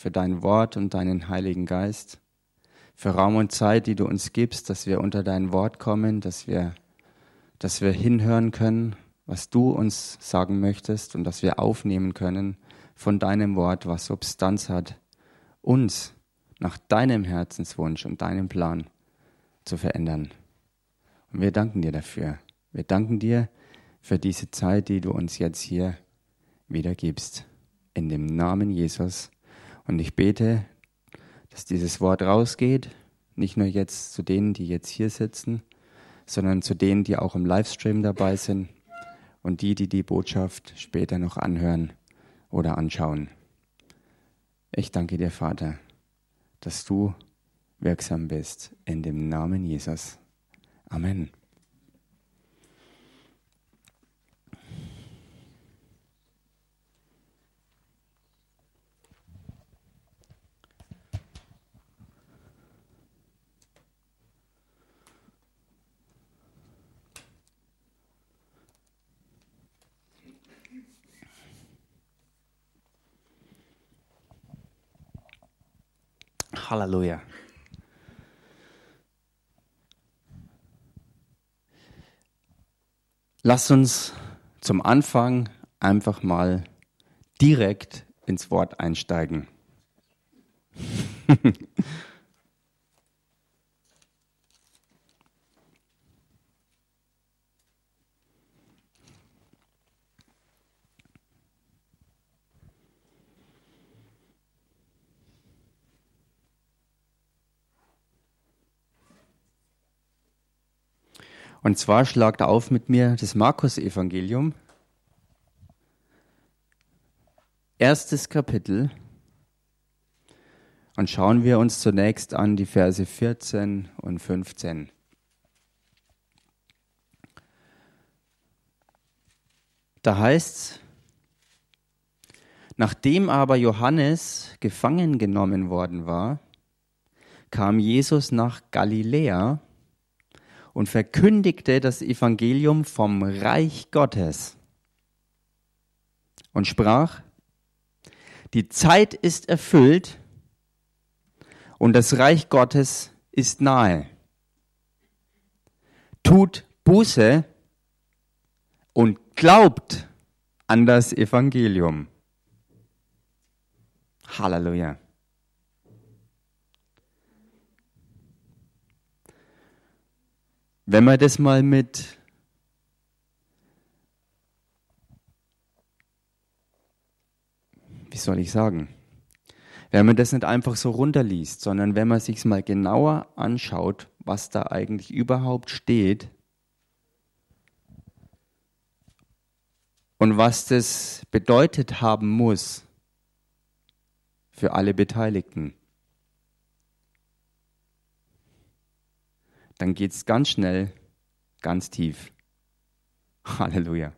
für dein Wort und deinen Heiligen Geist, für Raum und Zeit, die du uns gibst, dass wir unter dein Wort kommen, dass wir, dass wir hinhören können, was du uns sagen möchtest und dass wir aufnehmen können von deinem Wort, was Substanz hat, uns nach deinem Herzenswunsch und deinem Plan zu verändern. Und wir danken dir dafür. Wir danken dir für diese Zeit, die du uns jetzt hier wieder gibst. In dem Namen Jesus. Und ich bete, dass dieses Wort rausgeht, nicht nur jetzt zu denen, die jetzt hier sitzen, sondern zu denen, die auch im Livestream dabei sind und die, die die Botschaft später noch anhören oder anschauen. Ich danke dir, Vater, dass du wirksam bist. In dem Namen Jesus. Amen. Halleluja. Lass uns zum Anfang einfach mal direkt ins Wort einsteigen. Und zwar schlagt auf mit mir das Markus-Evangelium. Erstes Kapitel. Und schauen wir uns zunächst an die Verse 14 und 15. Da heißt's, nachdem aber Johannes gefangen genommen worden war, kam Jesus nach Galiläa und verkündigte das Evangelium vom Reich Gottes und sprach, die Zeit ist erfüllt und das Reich Gottes ist nahe. Tut Buße und glaubt an das Evangelium. Halleluja. Wenn man das mal mit wie soll ich sagen? Wenn man das nicht einfach so runterliest, sondern wenn man sich mal genauer anschaut, was da eigentlich überhaupt steht und was das bedeutet haben muss für alle Beteiligten. Dann geht es ganz schnell, ganz tief. Halleluja.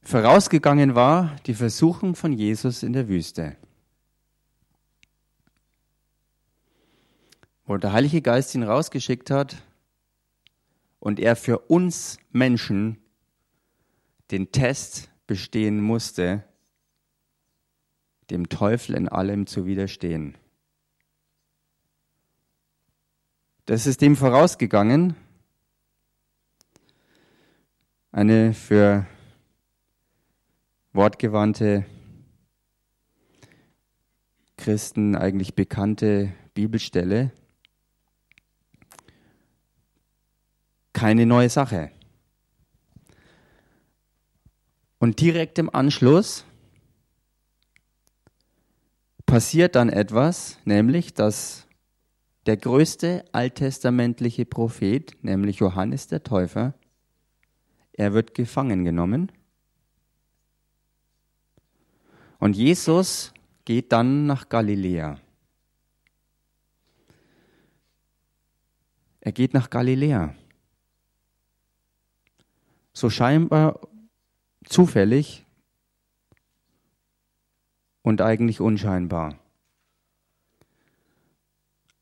Vorausgegangen war die Versuchung von Jesus in der Wüste, wo der Heilige Geist ihn rausgeschickt hat und er für uns Menschen den Test bestehen musste, dem Teufel in allem zu widerstehen. Das ist dem vorausgegangen. Eine für wortgewandte Christen eigentlich bekannte Bibelstelle. Keine neue Sache. Und direkt im Anschluss passiert dann etwas, nämlich dass der größte alttestamentliche Prophet, nämlich Johannes der Täufer, er wird gefangen genommen. Und Jesus geht dann nach Galiläa. Er geht nach Galiläa. So scheinbar zufällig und eigentlich unscheinbar.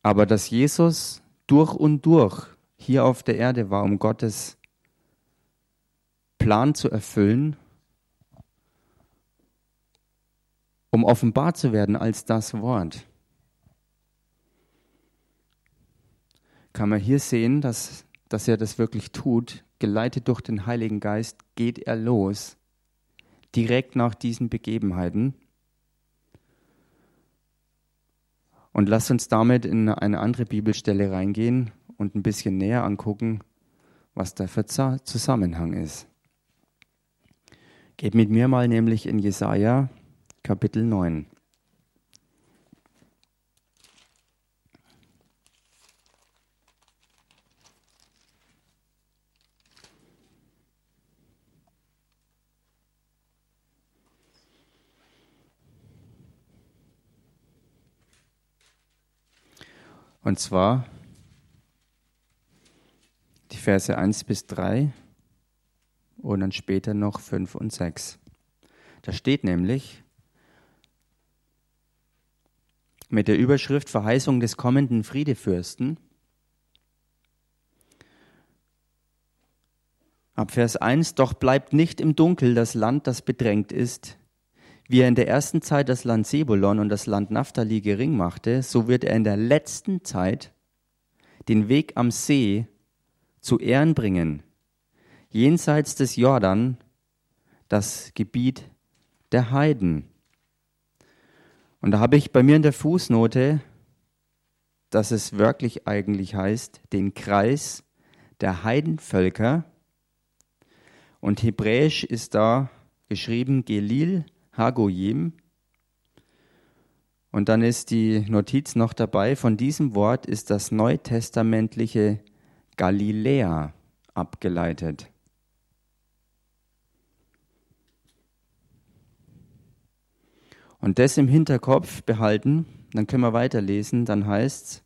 Aber dass Jesus durch und durch hier auf der Erde war, um Gottes Plan zu erfüllen um offenbar zu werden als das Wort. Kann man hier sehen, dass, dass er das wirklich tut. Geleitet durch den Heiligen Geist geht er los, direkt nach diesen Begebenheiten. Und lasst uns damit in eine andere Bibelstelle reingehen und ein bisschen näher angucken, was da für Zusammenhang ist. Geht mit mir mal nämlich in Jesaja Kapitel 9. Und zwar die Verse 1 bis 3 und dann später noch 5 und 6. Da steht nämlich mit der Überschrift Verheißung des kommenden Friedefürsten. Ab Vers 1, doch bleibt nicht im Dunkel das Land, das bedrängt ist, wie er in der ersten Zeit das Land Sebulon und das Land Naphtali gering machte, so wird er in der letzten Zeit den Weg am See zu Ehren bringen, jenseits des Jordan, das Gebiet der Heiden. Und da habe ich bei mir in der Fußnote, dass es wirklich eigentlich heißt, den Kreis der Heidenvölker. Und hebräisch ist da geschrieben Gelil Hagoyim. Und dann ist die Notiz noch dabei, von diesem Wort ist das neutestamentliche Galiläa abgeleitet. Und das im Hinterkopf behalten, dann können wir weiterlesen, dann heißt es,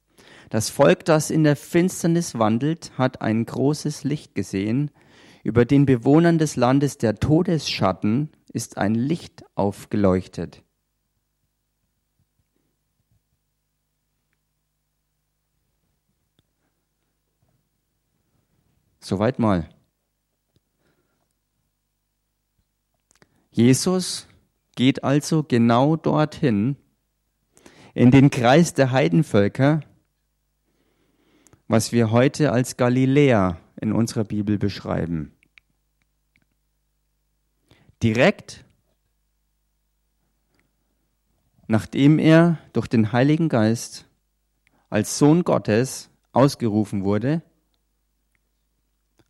das Volk, das in der Finsternis wandelt, hat ein großes Licht gesehen. Über den Bewohnern des Landes der Todesschatten ist ein Licht aufgeleuchtet. Soweit mal. Jesus geht also genau dorthin, in den Kreis der Heidenvölker, was wir heute als Galiläa in unserer Bibel beschreiben direkt nachdem er durch den Heiligen Geist als Sohn Gottes ausgerufen wurde,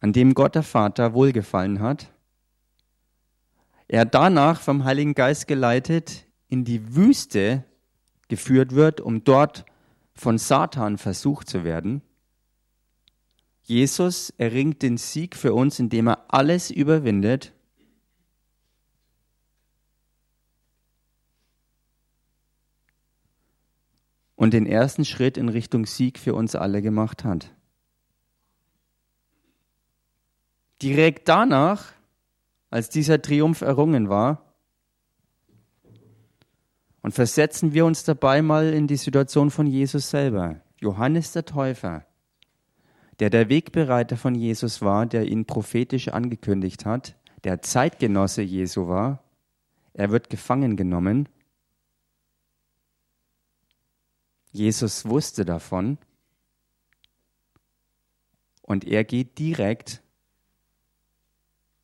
an dem Gott der Vater wohlgefallen hat, er danach vom Heiligen Geist geleitet in die Wüste geführt wird, um dort von Satan versucht zu werden. Jesus erringt den Sieg für uns, indem er alles überwindet und den ersten Schritt in Richtung Sieg für uns alle gemacht hat. Direkt danach, als dieser Triumph errungen war, und versetzen wir uns dabei mal in die Situation von Jesus selber. Johannes der Täufer, der der Wegbereiter von Jesus war, der ihn prophetisch angekündigt hat, der Zeitgenosse Jesu war, er wird gefangen genommen Jesus wusste davon und er geht direkt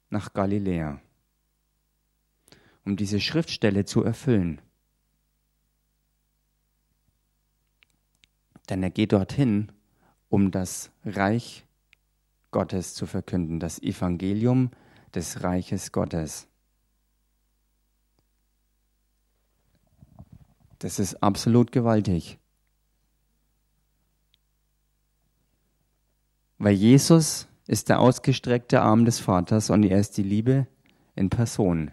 nach Galiläa, um diese Schriftstelle zu erfüllen. Denn er geht dorthin, um das Reich Gottes zu verkünden, das Evangelium des Reiches Gottes. Das ist absolut gewaltig. Weil Jesus ist der ausgestreckte Arm des Vaters und er ist die Liebe in Person.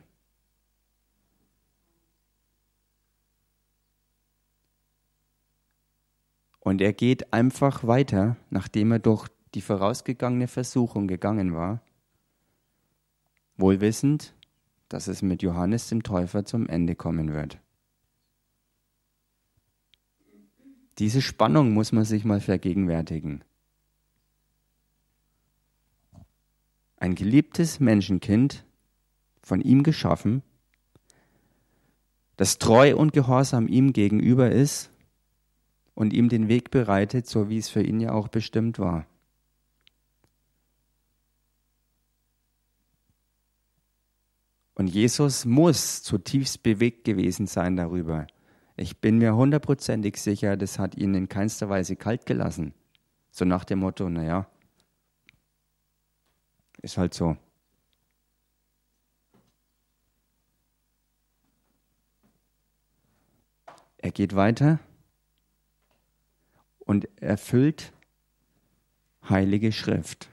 Und er geht einfach weiter, nachdem er durch die vorausgegangene Versuchung gegangen war, wohlwissend, dass es mit Johannes dem Täufer zum Ende kommen wird. Diese Spannung muss man sich mal vergegenwärtigen. Ein geliebtes Menschenkind, von ihm geschaffen, das treu und gehorsam ihm gegenüber ist und ihm den Weg bereitet, so wie es für ihn ja auch bestimmt war. Und Jesus muss zutiefst bewegt gewesen sein darüber. Ich bin mir hundertprozentig sicher, das hat ihn in keinster Weise kalt gelassen. So nach dem Motto, naja, ist halt so. Er geht weiter und erfüllt Heilige Schrift.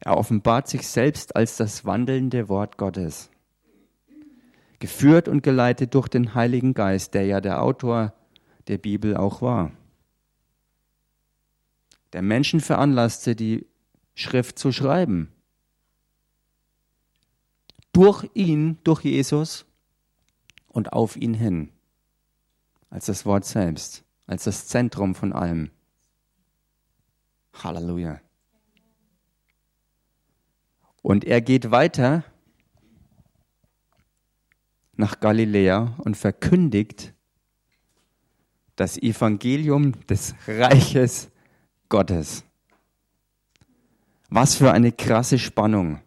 Er offenbart sich selbst als das wandelnde Wort Gottes. Geführt und geleitet durch den Heiligen Geist, der ja der Autor der Bibel auch war. Der Menschen veranlasste, die Schrift zu schreiben. Durch ihn, durch Jesus und auf ihn hin. Als das Wort selbst, als das Zentrum von allem. Halleluja. Und er geht weiter nach Galiläa und verkündigt das Evangelium des Reiches Gottes. Was für eine krasse Spannung.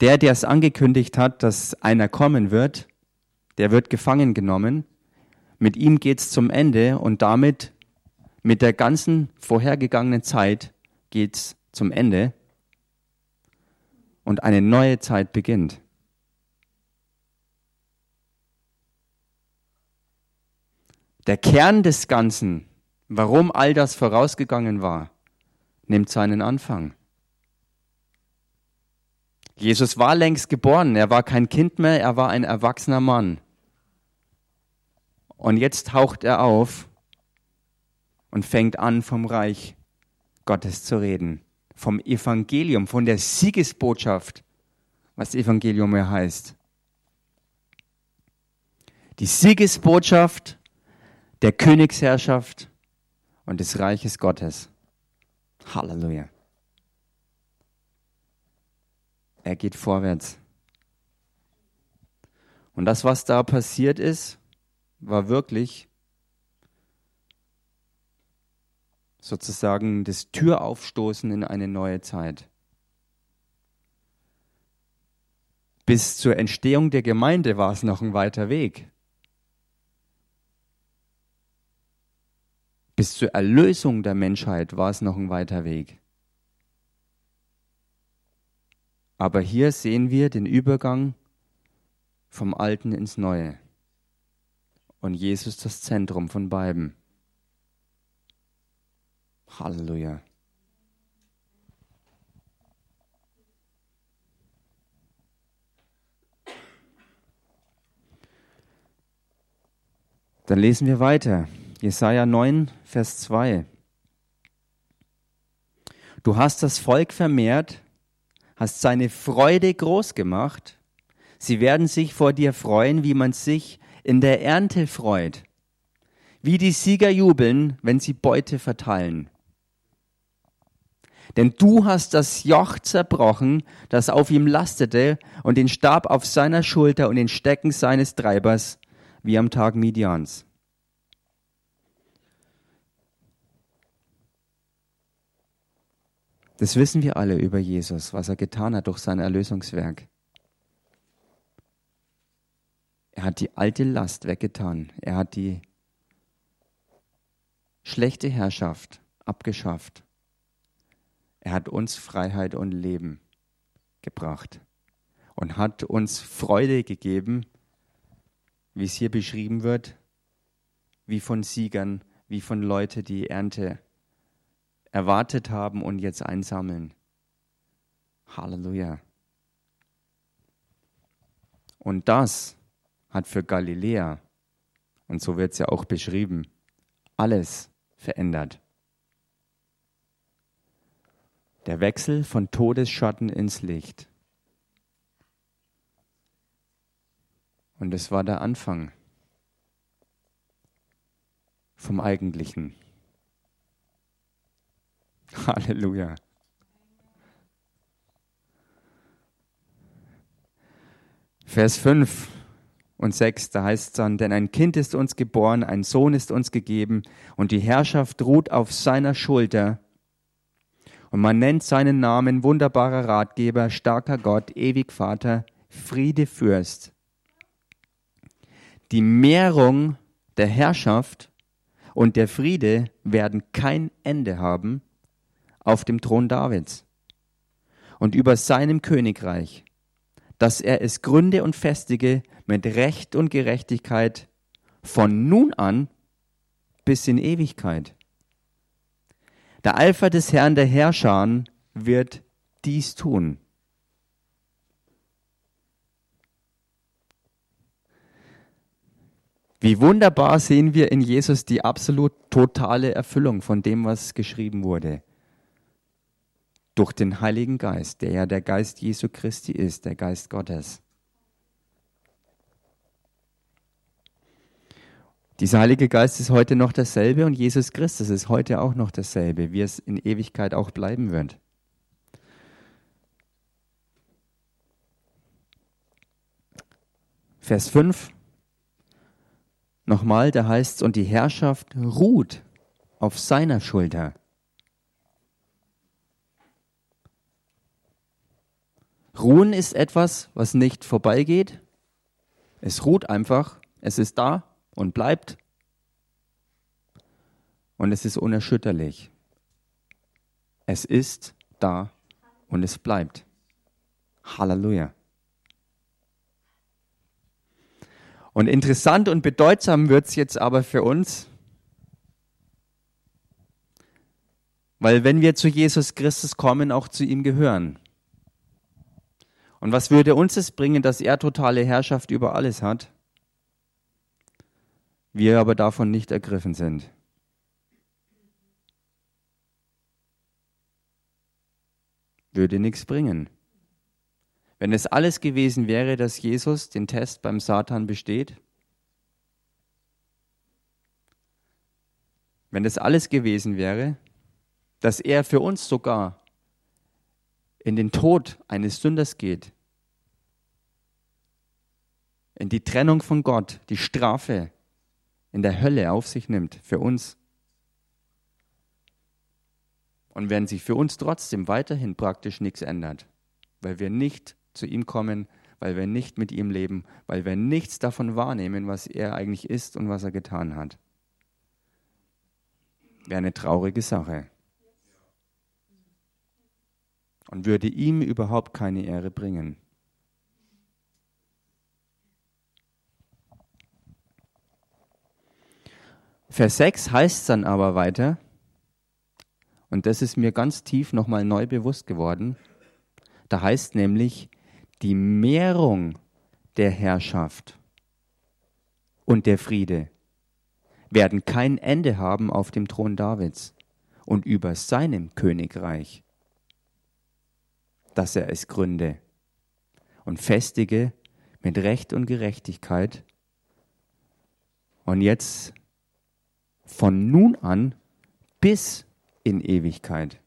Der, der es angekündigt hat, dass einer kommen wird, der wird gefangen genommen. Mit ihm geht's zum Ende und damit mit der ganzen vorhergegangenen Zeit geht's zum Ende und eine neue Zeit beginnt. Der Kern des Ganzen, warum all das vorausgegangen war, nimmt seinen Anfang. Jesus war längst geboren, er war kein Kind mehr, er war ein erwachsener Mann. Und jetzt taucht er auf und fängt an, vom Reich Gottes zu reden vom Evangelium, von der Siegesbotschaft, was Evangelium ja heißt. Die Siegesbotschaft der Königsherrschaft und des Reiches Gottes. Halleluja. Er geht vorwärts. Und das, was da passiert ist, war wirklich sozusagen das Türaufstoßen in eine neue Zeit. Bis zur Entstehung der Gemeinde war es noch ein weiter Weg. Bis zur Erlösung der Menschheit war es noch ein weiter Weg. Aber hier sehen wir den Übergang vom Alten ins Neue. Und Jesus das Zentrum von beiden. Halleluja. Dann lesen wir weiter. Jesaja 9, Vers 2. Du hast das Volk vermehrt, hast seine Freude groß gemacht. Sie werden sich vor dir freuen, wie man sich in der Ernte freut. Wie die Sieger jubeln, wenn sie Beute verteilen. Denn du hast das Joch zerbrochen, das auf ihm lastete, und den Stab auf seiner Schulter und den Stecken seines Treibers, wie am Tag Midians. Das wissen wir alle über Jesus, was er getan hat durch sein Erlösungswerk. Er hat die alte Last weggetan. Er hat die schlechte Herrschaft abgeschafft. Er hat uns Freiheit und Leben gebracht und hat uns Freude gegeben, wie es hier beschrieben wird, wie von Siegern, wie von Leuten, die Ernte erwartet haben und jetzt einsammeln. Halleluja. Und das hat für Galiläa, und so wird es ja auch beschrieben, alles verändert. Der Wechsel von Todesschatten ins Licht. Und es war der Anfang vom Eigentlichen. Halleluja. Vers 5 und 6, da heißt es dann, denn ein Kind ist uns geboren, ein Sohn ist uns gegeben und die Herrschaft ruht auf seiner Schulter. Und man nennt seinen Namen wunderbarer Ratgeber, starker Gott, ewig Vater, Friede Fürst. Die Mehrung der Herrschaft und der Friede werden kein Ende haben auf dem Thron Davids und über seinem Königreich, dass er es gründe und festige mit Recht und Gerechtigkeit von nun an bis in Ewigkeit. Der Eifer des Herrn der Herrscher wird dies tun. Wie wunderbar sehen wir in Jesus die absolut totale Erfüllung von dem, was geschrieben wurde. Durch den Heiligen Geist, der ja der Geist Jesu Christi ist, der Geist Gottes. Dieser Heilige Geist ist heute noch dasselbe und Jesus Christus ist heute auch noch dasselbe, wie es in Ewigkeit auch bleiben wird. Vers 5. Nochmal, da heißt es, und die Herrschaft ruht auf seiner Schulter. Ruhen ist etwas, was nicht vorbeigeht. Es ruht einfach, es ist da und bleibt. Und es ist unerschütterlich. Es ist da und es bleibt. Halleluja. Und interessant und bedeutsam wird es jetzt aber für uns, weil wenn wir zu Jesus Christus kommen, auch zu ihm gehören. Und was würde uns es bringen, dass er totale Herrschaft über alles hat? wir aber davon nicht ergriffen sind. Würde nichts bringen. Wenn es alles gewesen wäre, dass Jesus den Test beim Satan besteht, wenn es alles gewesen wäre, dass er für uns sogar in den Tod eines Sünders geht, in die Trennung von Gott, die Strafe, in der Hölle auf sich nimmt für uns. Und wenn sich für uns trotzdem weiterhin praktisch nichts ändert, weil wir nicht zu ihm kommen, weil wir nicht mit ihm leben, weil wir nichts davon wahrnehmen, was er eigentlich ist und was er getan hat. Wäre eine traurige Sache. Und würde ihm überhaupt keine Ehre bringen. Vers 6 heißt es dann aber weiter, und das ist mir ganz tief nochmal neu bewusst geworden, da heißt nämlich die Mehrung der Herrschaft und der Friede werden kein Ende haben auf dem Thron Davids und über seinem Königreich, dass er es gründe und festige mit Recht und Gerechtigkeit. Und jetzt von nun an bis in Ewigkeit.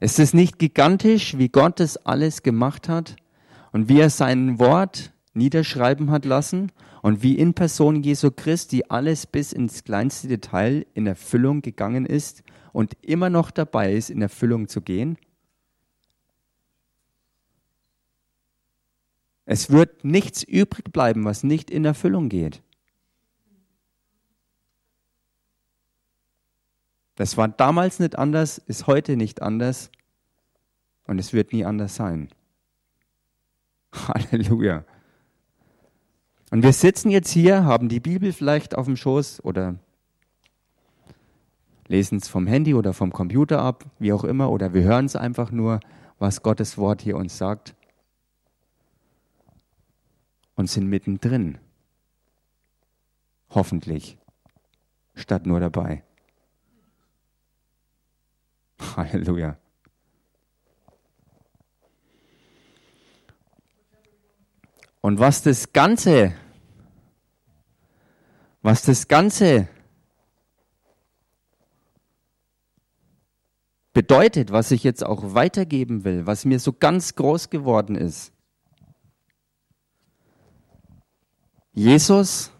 Es ist nicht gigantisch, wie Gott es alles gemacht hat und wie er sein Wort niederschreiben hat lassen und wie in Person Jesu Christi alles bis ins kleinste Detail in Erfüllung gegangen ist und immer noch dabei ist, in Erfüllung zu gehen? Es wird nichts übrig bleiben, was nicht in Erfüllung geht. Das war damals nicht anders, ist heute nicht anders und es wird nie anders sein. Halleluja. Und wir sitzen jetzt hier, haben die Bibel vielleicht auf dem Schoß oder lesen es vom Handy oder vom Computer ab, wie auch immer, oder wir hören es einfach nur, was Gottes Wort hier uns sagt und sind mittendrin. Hoffentlich. Statt nur dabei. Halleluja. Und was das Ganze, was das Ganze bedeutet, was ich jetzt auch weitergeben will, was mir so ganz groß geworden ist. Jesus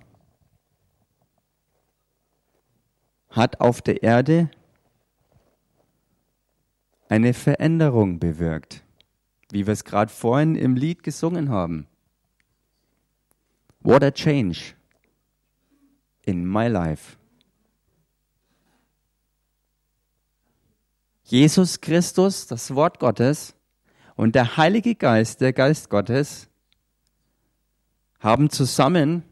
hat auf der Erde eine Veränderung bewirkt, wie wir es gerade vorhin im Lied gesungen haben. What a change in my life. Jesus Christus, das Wort Gottes und der Heilige Geist, der Geist Gottes, haben zusammen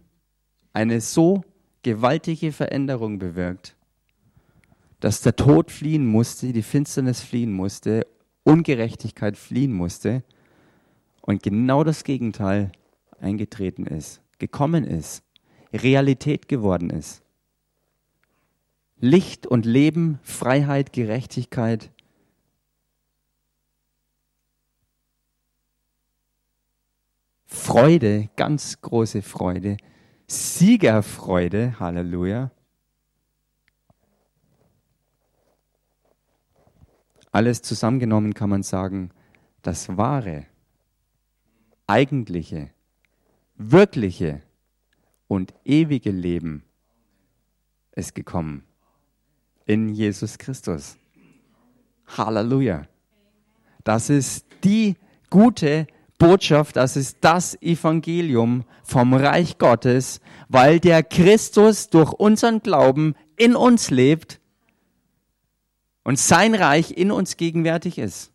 eine so gewaltige Veränderung bewirkt, dass der Tod fliehen musste, die Finsternis fliehen musste, Ungerechtigkeit fliehen musste und genau das Gegenteil eingetreten ist, gekommen ist, Realität geworden ist. Licht und Leben, Freiheit, Gerechtigkeit. Freude, ganz große Freude, Siegerfreude, Halleluja. Alles zusammengenommen kann man sagen, das wahre, eigentliche, wirkliche und ewige Leben ist gekommen in Jesus Christus. Halleluja. Das ist die gute Botschaft, das ist das Evangelium vom Reich Gottes, weil der Christus durch unseren Glauben in uns lebt und sein Reich in uns gegenwärtig ist.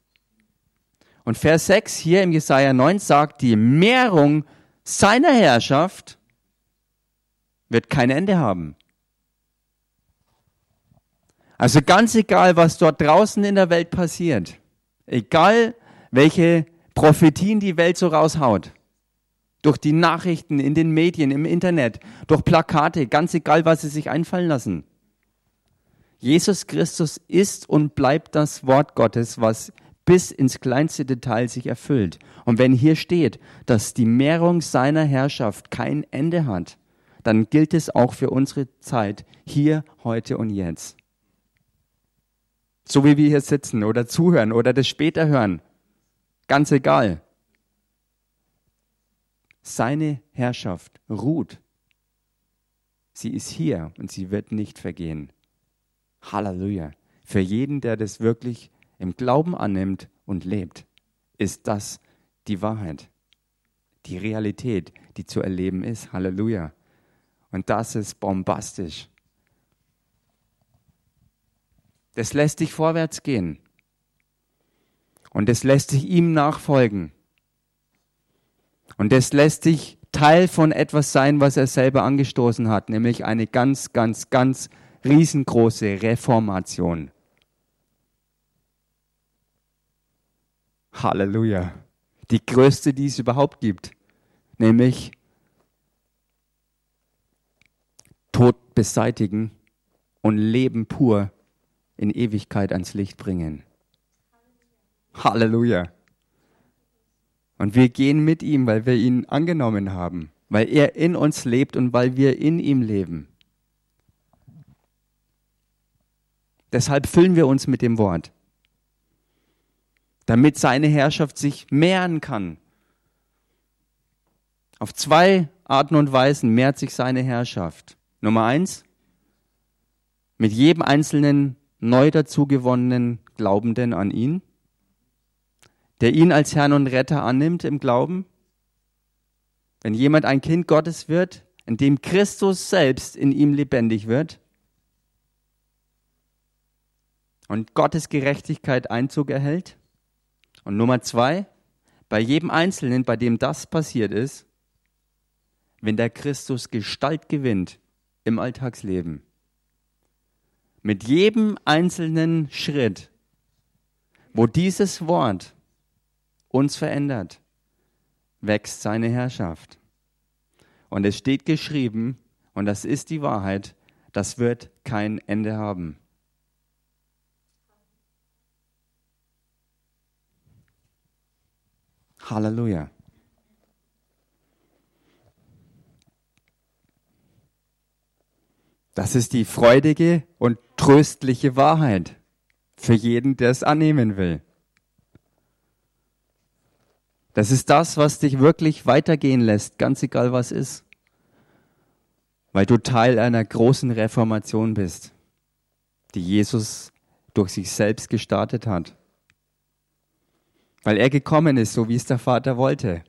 Und Vers 6 hier im Jesaja 9 sagt, die Mehrung seiner Herrschaft wird kein Ende haben. Also ganz egal, was dort draußen in der Welt passiert, egal welche Prophetien die Welt so raushaut, durch die Nachrichten, in den Medien, im Internet, durch Plakate, ganz egal, was sie sich einfallen lassen. Jesus Christus ist und bleibt das Wort Gottes, was bis ins kleinste Detail sich erfüllt. Und wenn hier steht, dass die Mehrung seiner Herrschaft kein Ende hat, dann gilt es auch für unsere Zeit, hier, heute und jetzt. So wie wir hier sitzen oder zuhören oder das später hören. Ganz egal. Seine Herrschaft ruht. Sie ist hier und sie wird nicht vergehen. Halleluja. Für jeden, der das wirklich im Glauben annimmt und lebt, ist das die Wahrheit, die Realität, die zu erleben ist. Halleluja. Und das ist bombastisch. Das lässt dich vorwärts gehen. Und es lässt dich ihm nachfolgen. Und es lässt dich Teil von etwas sein, was er selber angestoßen hat, nämlich eine ganz, ganz, ganz riesengroße Reformation. Halleluja. Die größte, die es überhaupt gibt, nämlich Tod beseitigen und Leben pur in Ewigkeit ans Licht bringen. Halleluja. Und wir gehen mit ihm, weil wir ihn angenommen haben, weil er in uns lebt und weil wir in ihm leben. Deshalb füllen wir uns mit dem Wort, damit seine Herrschaft sich mehren kann. Auf zwei Arten und Weisen mehrt sich seine Herrschaft. Nummer eins, mit jedem einzelnen neu dazugewonnenen Glaubenden an ihn, der ihn als Herrn und Retter annimmt im Glauben. Wenn jemand ein Kind Gottes wird, in dem Christus selbst in ihm lebendig wird, und Gottes Gerechtigkeit Einzug erhält. Und Nummer zwei, bei jedem Einzelnen, bei dem das passiert ist, wenn der Christus Gestalt gewinnt im Alltagsleben. Mit jedem einzelnen Schritt, wo dieses Wort uns verändert, wächst seine Herrschaft. Und es steht geschrieben, und das ist die Wahrheit, das wird kein Ende haben. Halleluja. Das ist die freudige und tröstliche Wahrheit für jeden, der es annehmen will. Das ist das, was dich wirklich weitergehen lässt, ganz egal was ist. weil du Teil einer großen Reformation bist, die Jesus durch sich selbst gestartet hat. Weil er gekommen ist, so wie es der Vater wollte.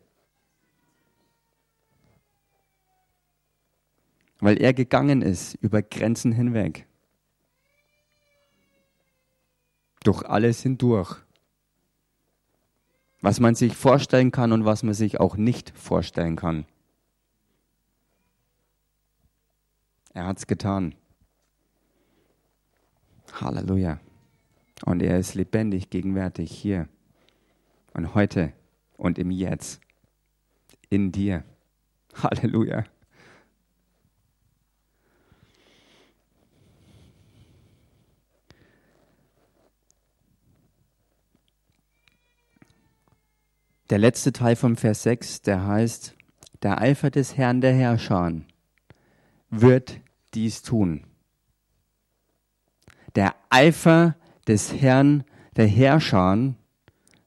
Weil er gegangen ist über Grenzen hinweg. Durch alles hindurch. Was man sich vorstellen kann und was man sich auch nicht vorstellen kann. Er hat es getan. Halleluja. Und er ist lebendig, gegenwärtig hier und heute und im Jetzt. In dir. Halleluja. Der letzte Teil vom Vers 6, der heißt, der Eifer des Herrn der Herrscher wird dies tun. Der Eifer des Herrn der Herrscher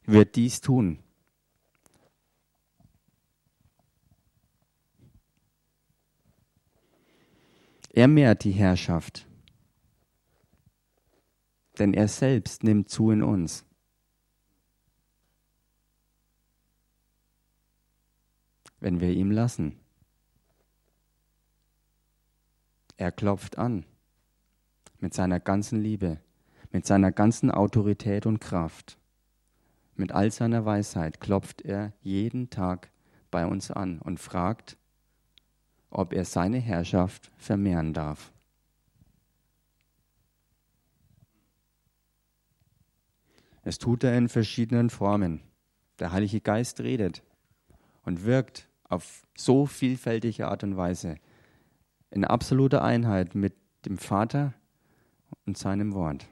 wird dies tun. Er mehrt die Herrschaft, denn er selbst nimmt zu in uns. Wenn wir ihm lassen. Er klopft an mit seiner ganzen Liebe, mit seiner ganzen Autorität und Kraft. Mit all seiner Weisheit klopft er jeden Tag bei uns an und fragt, ob er seine Herrschaft vermehren darf. Es tut er in verschiedenen Formen. Der Heilige Geist redet und wirkt auf so vielfältige Art und Weise, in absoluter Einheit mit dem Vater und seinem Wort.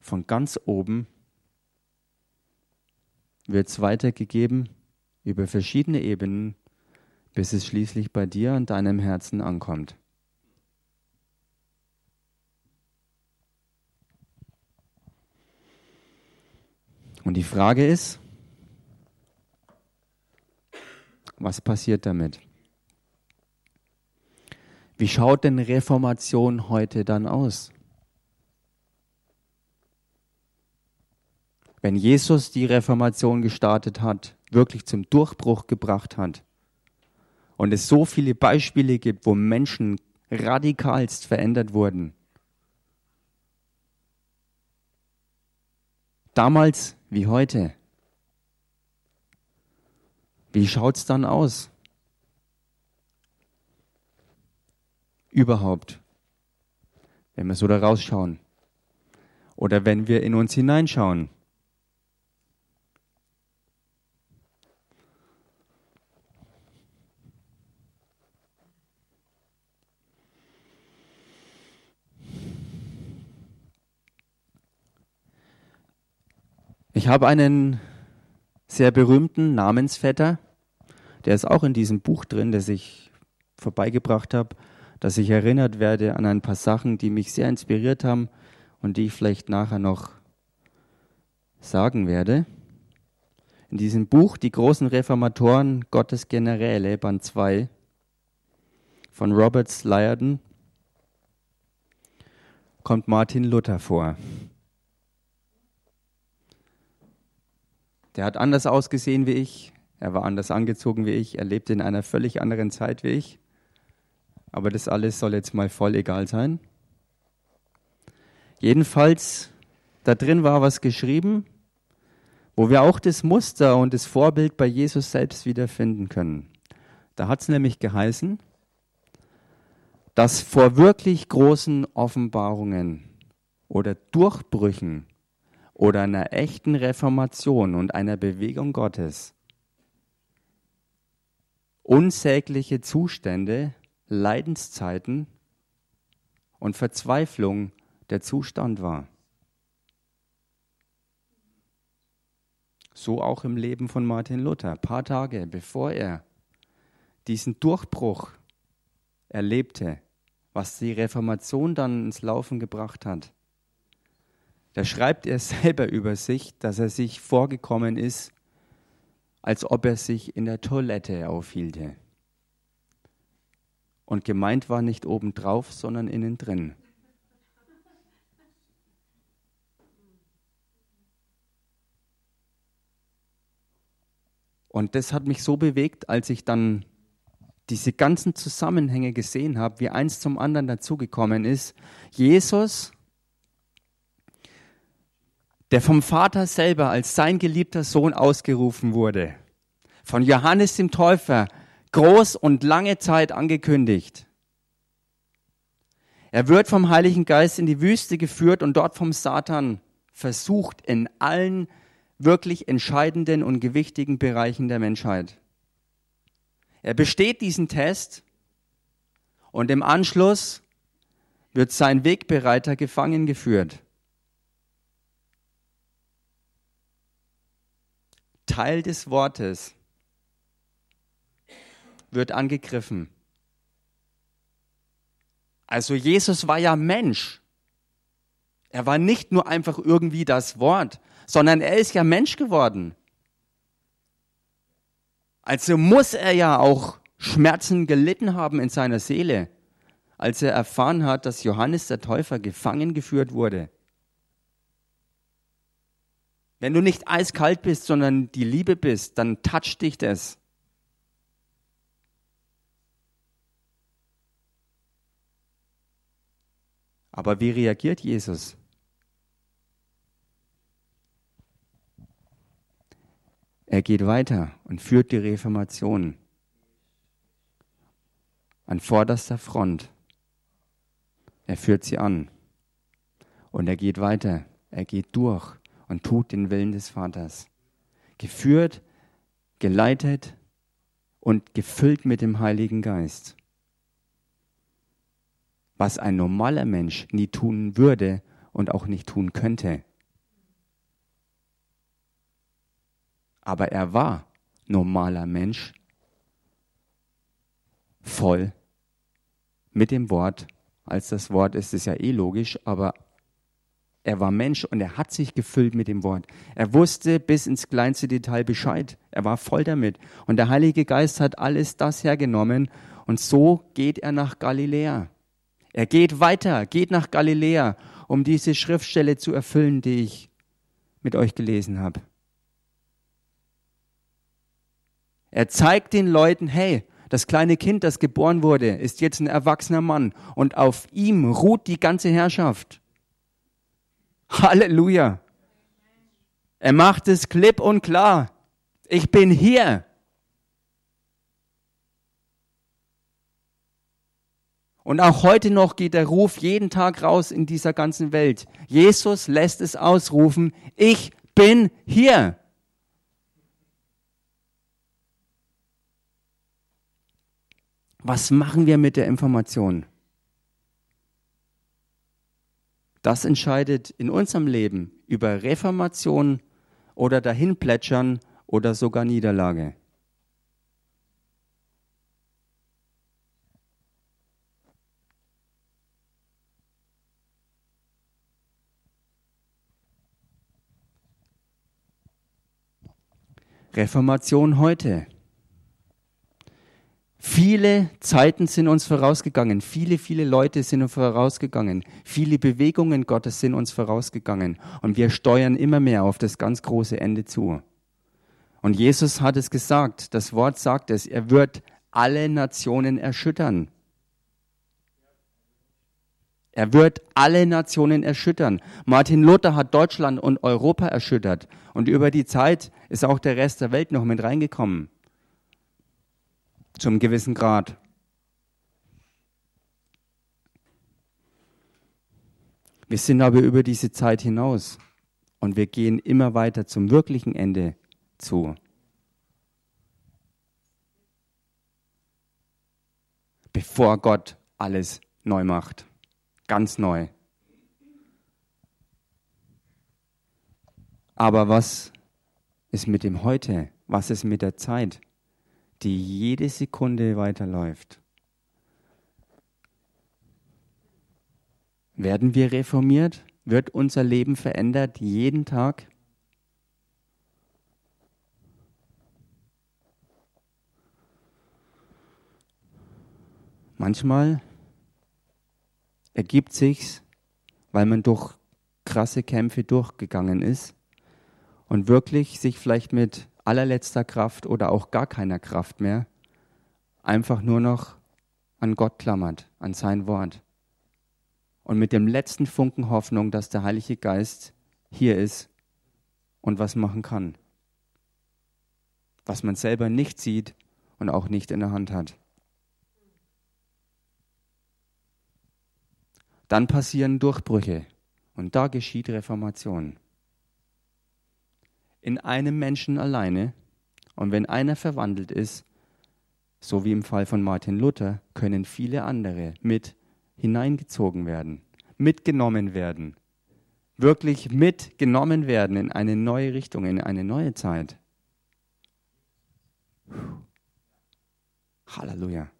Von ganz oben wird es weitergegeben über verschiedene Ebenen, bis es schließlich bei dir und deinem Herzen ankommt. Und die Frage ist, Was passiert damit? Wie schaut denn Reformation heute dann aus? Wenn Jesus die Reformation gestartet hat, wirklich zum Durchbruch gebracht hat und es so viele Beispiele gibt, wo Menschen radikalst verändert wurden, damals wie heute, wie schaut es dann aus? Überhaupt, wenn wir so da rausschauen oder wenn wir in uns hineinschauen. Ich habe einen sehr berühmten Namensvetter. Der ist auch in diesem Buch drin, das ich vorbeigebracht habe, dass ich erinnert werde an ein paar Sachen, die mich sehr inspiriert haben und die ich vielleicht nachher noch sagen werde. In diesem Buch Die großen Reformatoren Gottes Generäle, Band 2 von Robert Slyerden, kommt Martin Luther vor. Der hat anders ausgesehen wie ich, er war anders angezogen wie ich, er lebte in einer völlig anderen Zeit wie ich. Aber das alles soll jetzt mal voll egal sein. Jedenfalls, da drin war was geschrieben, wo wir auch das Muster und das Vorbild bei Jesus selbst wiederfinden können. Da hat es nämlich geheißen, dass vor wirklich großen Offenbarungen oder Durchbrüchen oder einer echten Reformation und einer Bewegung Gottes unsägliche Zustände, Leidenszeiten und Verzweiflung der Zustand war. So auch im Leben von Martin Luther. Ein paar Tage bevor er diesen Durchbruch erlebte, was die Reformation dann ins Laufen gebracht hat, da schreibt er selber über sich, dass er sich vorgekommen ist, als ob er sich in der Toilette aufhielte. Und gemeint war nicht obendrauf, sondern innen drin. Und das hat mich so bewegt, als ich dann diese ganzen Zusammenhänge gesehen habe, wie eins zum anderen dazugekommen ist. Jesus, der vom Vater selber als sein geliebter Sohn ausgerufen wurde, von Johannes dem Täufer groß und lange Zeit angekündigt. Er wird vom Heiligen Geist in die Wüste geführt und dort vom Satan versucht in allen wirklich entscheidenden und gewichtigen Bereichen der Menschheit. Er besteht diesen Test und im Anschluss wird sein Wegbereiter gefangen geführt. Teil des Wortes wird angegriffen. Also Jesus war ja Mensch. Er war nicht nur einfach irgendwie das Wort, sondern er ist ja Mensch geworden. Also muss er ja auch Schmerzen gelitten haben in seiner Seele, als er erfahren hat, dass Johannes der Täufer gefangen geführt wurde. Wenn du nicht eiskalt bist, sondern die Liebe bist, dann toucht dich das. Aber wie reagiert Jesus? Er geht weiter und führt die Reformation an vorderster Front. Er führt sie an. Und er geht weiter. Er geht durch und tut den Willen des Vaters. Geführt, geleitet und gefüllt mit dem Heiligen Geist. Was ein normaler Mensch nie tun würde und auch nicht tun könnte. aber er war normaler Mensch, voll mit dem Wort. Als das Wort ist, ist ja eh logisch, aber er war Mensch und er hat sich gefüllt mit dem Wort. Er wusste bis ins kleinste Detail Bescheid. Er war voll damit. Und der Heilige Geist hat alles das hergenommen und so geht er nach Galiläa. Er geht weiter, geht nach Galiläa, um diese Schriftstelle zu erfüllen, die ich mit euch gelesen habe. Er zeigt den Leuten, hey, das kleine Kind, das geboren wurde, ist jetzt ein erwachsener Mann und auf ihm ruht die ganze Herrschaft. Halleluja. Er macht es klipp und klar. Ich bin hier. Und auch heute noch geht der Ruf jeden Tag raus in dieser ganzen Welt. Jesus lässt es ausrufen, ich bin hier. Was machen wir mit der Information? Das entscheidet in unserem Leben über Reformation oder dahinplätschern oder sogar Niederlage. Reformation heute. Viele Zeiten sind uns vorausgegangen, viele, viele Leute sind uns vorausgegangen, viele Bewegungen Gottes sind uns vorausgegangen. Und wir steuern immer mehr auf das ganz große Ende zu. Und Jesus hat es gesagt, das Wort sagt es, er wird alle Nationen erschüttern. Er wird alle Nationen erschüttern. Martin Luther hat Deutschland und Europa erschüttert. Und über die Zeit ist auch der Rest der Welt noch mit reingekommen zum gewissen Grad. Wir sind aber über diese Zeit hinaus und wir gehen immer weiter zum wirklichen Ende zu. Bevor Gott alles neu macht. Ganz neu. Aber was ist mit dem Heute? Was ist mit der Zeit? die jede Sekunde weiterläuft. Werden wir reformiert? Wird unser Leben verändert jeden Tag? Manchmal ergibt sich's, weil man durch krasse Kämpfe durchgegangen ist und wirklich sich vielleicht mit allerletzter Kraft oder auch gar keiner Kraft mehr einfach nur noch an Gott klammert, an sein Wort. Und mit dem letzten Funken Hoffnung, dass der Heilige Geist hier ist und was machen kann. Was man selber nicht sieht und auch nicht in der Hand hat. Dann passieren Durchbrüche und da geschieht Reformation. In einem Menschen alleine und wenn einer verwandelt ist, so wie im Fall von Martin Luther, können viele andere mit hineingezogen werden, mitgenommen werden, wirklich mitgenommen werden in eine neue Richtung, in eine neue Zeit. Halleluja.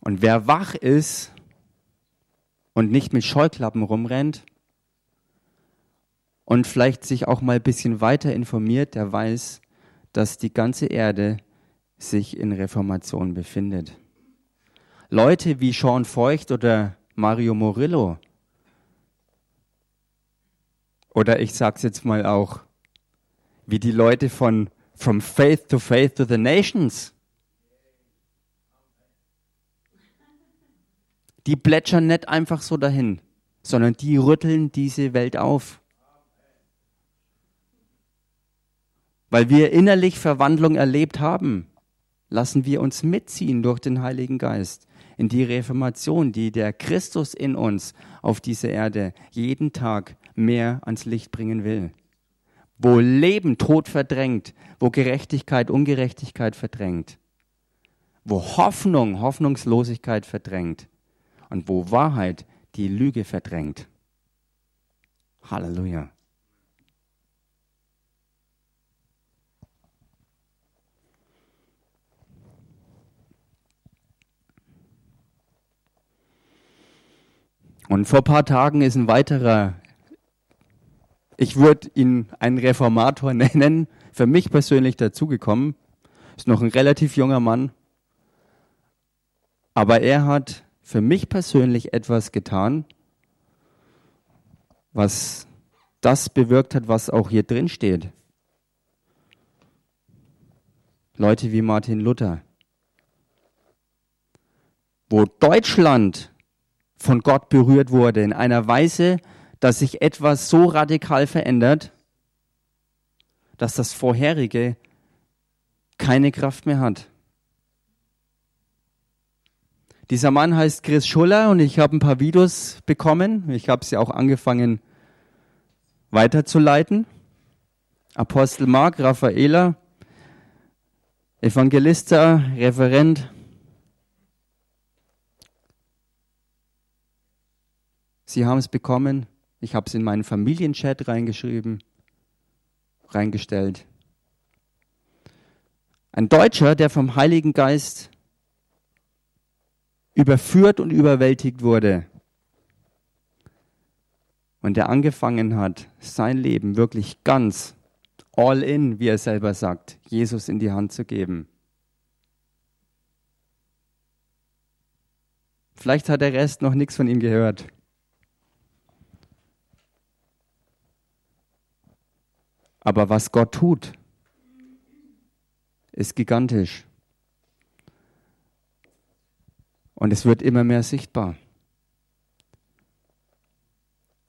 Und wer wach ist und nicht mit Scheuklappen rumrennt und vielleicht sich auch mal ein bisschen weiter informiert, der weiß, dass die ganze Erde sich in Reformation befindet. Leute wie Sean Feucht oder Mario Murillo oder ich sag's jetzt mal auch, wie die Leute von From Faith to Faith to the Nations. Die plätschern nicht einfach so dahin, sondern die rütteln diese Welt auf. Weil wir innerlich Verwandlung erlebt haben, lassen wir uns mitziehen durch den Heiligen Geist in die Reformation, die der Christus in uns auf diese Erde jeden Tag mehr ans Licht bringen will. Wo Leben Tod verdrängt, wo Gerechtigkeit Ungerechtigkeit verdrängt, wo Hoffnung Hoffnungslosigkeit verdrängt und wo Wahrheit die Lüge verdrängt. Halleluja. Und vor ein paar Tagen ist ein weiterer ich würde ihn einen Reformator nennen, für mich persönlich dazugekommen. Ist noch ein relativ junger Mann. Aber er hat für mich persönlich etwas getan, was das bewirkt hat, was auch hier drin steht. Leute wie Martin Luther, wo Deutschland von Gott berührt wurde in einer Weise, dass sich etwas so radikal verändert, dass das vorherige keine Kraft mehr hat. Dieser Mann heißt Chris Schuller und ich habe ein paar Videos bekommen. Ich habe sie auch angefangen weiterzuleiten. Apostel Mark, Raffaela, Evangelista, Referent. Sie haben es bekommen. Ich habe es in meinen Familienchat reingeschrieben, reingestellt. Ein Deutscher, der vom Heiligen Geist überführt und überwältigt wurde und der angefangen hat, sein Leben wirklich ganz all in, wie er selber sagt, Jesus in die Hand zu geben. Vielleicht hat der Rest noch nichts von ihm gehört. Aber was Gott tut, ist gigantisch. Und es wird immer mehr sichtbar.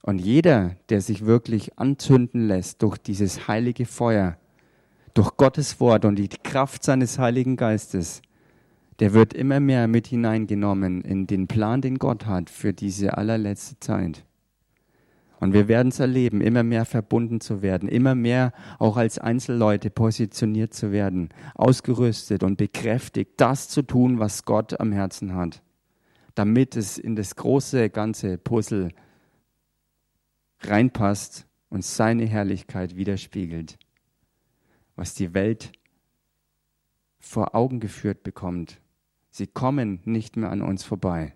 Und jeder, der sich wirklich anzünden lässt durch dieses heilige Feuer, durch Gottes Wort und die Kraft seines Heiligen Geistes, der wird immer mehr mit hineingenommen in den Plan, den Gott hat für diese allerletzte Zeit. Und wir werden es erleben, immer mehr verbunden zu werden, immer mehr auch als Einzelleute positioniert zu werden, ausgerüstet und bekräftigt, das zu tun, was Gott am Herzen hat, damit es in das große ganze Puzzle reinpasst und seine Herrlichkeit widerspiegelt, was die Welt vor Augen geführt bekommt. Sie kommen nicht mehr an uns vorbei.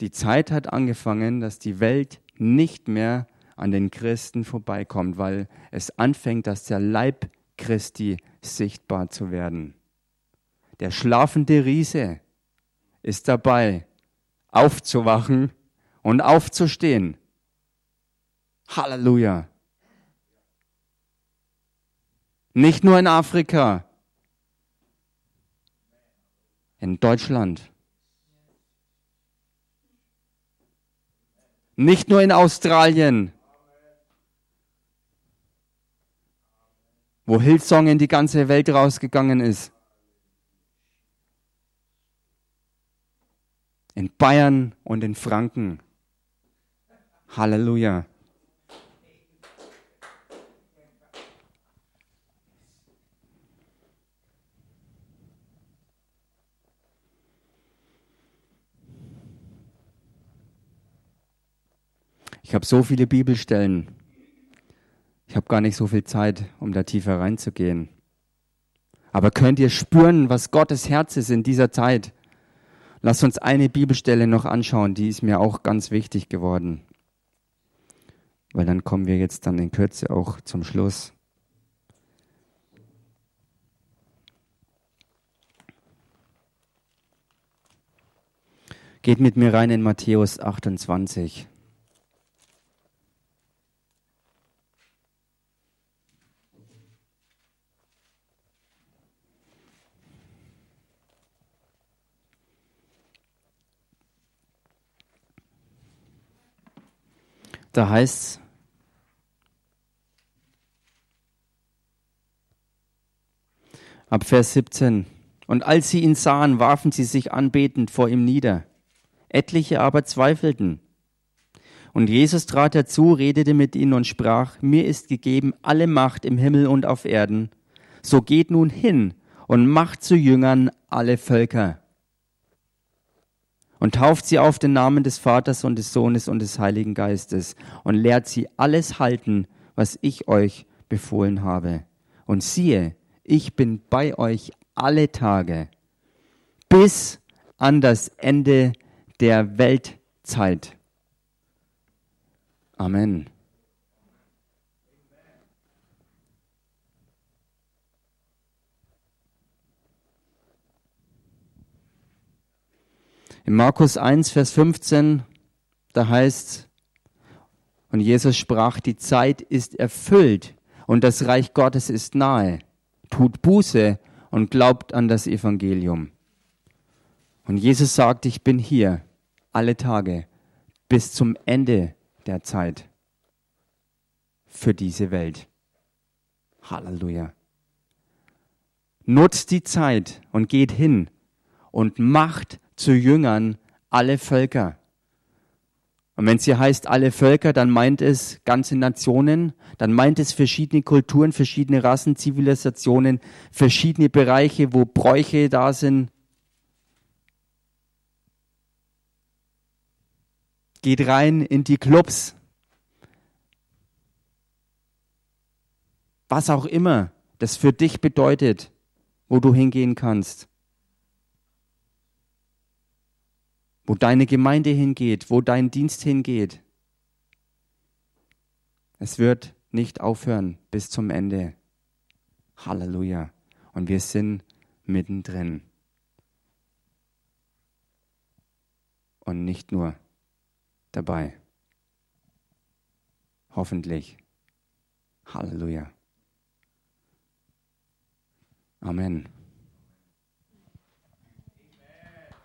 Die Zeit hat angefangen, dass die Welt nicht mehr an den Christen vorbeikommt, weil es anfängt, dass der Leib Christi sichtbar zu werden. Der schlafende Riese ist dabei, aufzuwachen und aufzustehen. Halleluja. Nicht nur in Afrika, in Deutschland. Nicht nur in Australien, wo Hillsong in die ganze Welt rausgegangen ist. In Bayern und in Franken. Halleluja. Ich habe so viele Bibelstellen. Ich habe gar nicht so viel Zeit, um da tiefer reinzugehen. Aber könnt ihr spüren, was Gottes Herz ist in dieser Zeit? Lasst uns eine Bibelstelle noch anschauen, die ist mir auch ganz wichtig geworden. Weil dann kommen wir jetzt dann in Kürze auch zum Schluss. Geht mit mir rein in Matthäus 28. Da heißt es, ab Vers 17, und als sie ihn sahen, warfen sie sich anbetend vor ihm nieder. Etliche aber zweifelten. Und Jesus trat herzu, redete mit ihnen und sprach, mir ist gegeben alle Macht im Himmel und auf Erden. So geht nun hin und macht zu Jüngern alle Völker und tauft sie auf den Namen des Vaters und des Sohnes und des Heiligen Geistes und lehrt sie alles halten, was ich euch befohlen habe. Und siehe, ich bin bei euch alle Tage bis an das Ende der Weltzeit. Amen. In Markus 1, Vers 15, da heißt, und Jesus sprach, die Zeit ist erfüllt und das Reich Gottes ist nahe. Tut Buße und glaubt an das Evangelium. Und Jesus sagt, ich bin hier alle Tage bis zum Ende der Zeit für diese Welt. Halleluja. Nutzt die Zeit und geht hin und macht zu Jüngern alle Völker. Und wenn es hier heißt alle Völker, dann meint es ganze Nationen, dann meint es verschiedene Kulturen, verschiedene Rassen, Zivilisationen, verschiedene Bereiche, wo Bräuche da sind. Geht rein in die Clubs. Was auch immer das für dich bedeutet, wo du hingehen kannst. Wo deine Gemeinde hingeht, wo dein Dienst hingeht. Es wird nicht aufhören bis zum Ende. Halleluja. Und wir sind mittendrin. Und nicht nur dabei. Hoffentlich. Halleluja. Amen.